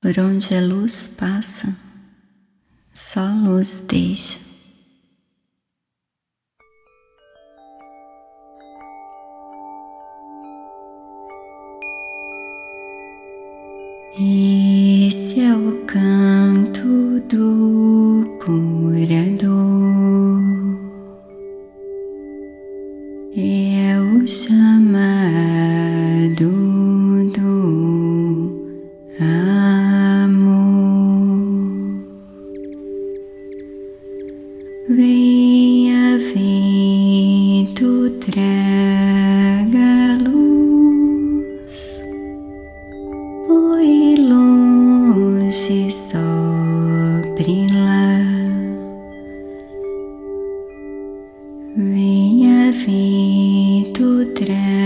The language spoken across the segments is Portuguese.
Por onde a luz passa, só luz deixa. Esse é o canto do curador, é o chamado. Venha vento, traga luz, oi longe sobre lá. Venha vento, traga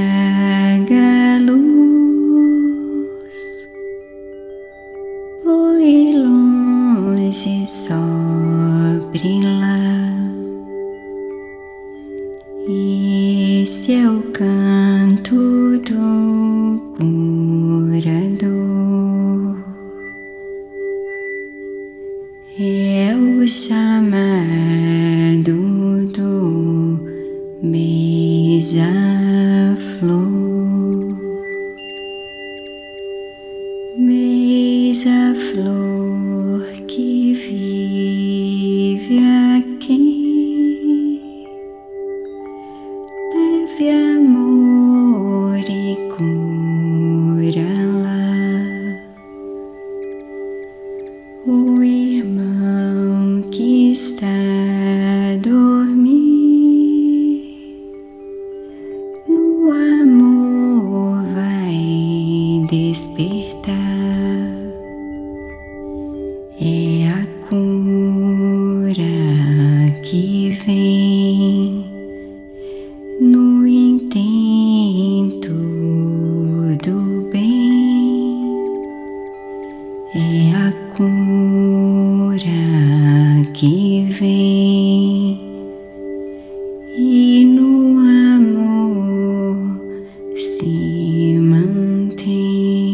Esse é o canto do curador, é o chamado do beija-flor, beija-flor O irmão que está a dormir no amor vai despertar. É a cura que vem e no amor se mantém.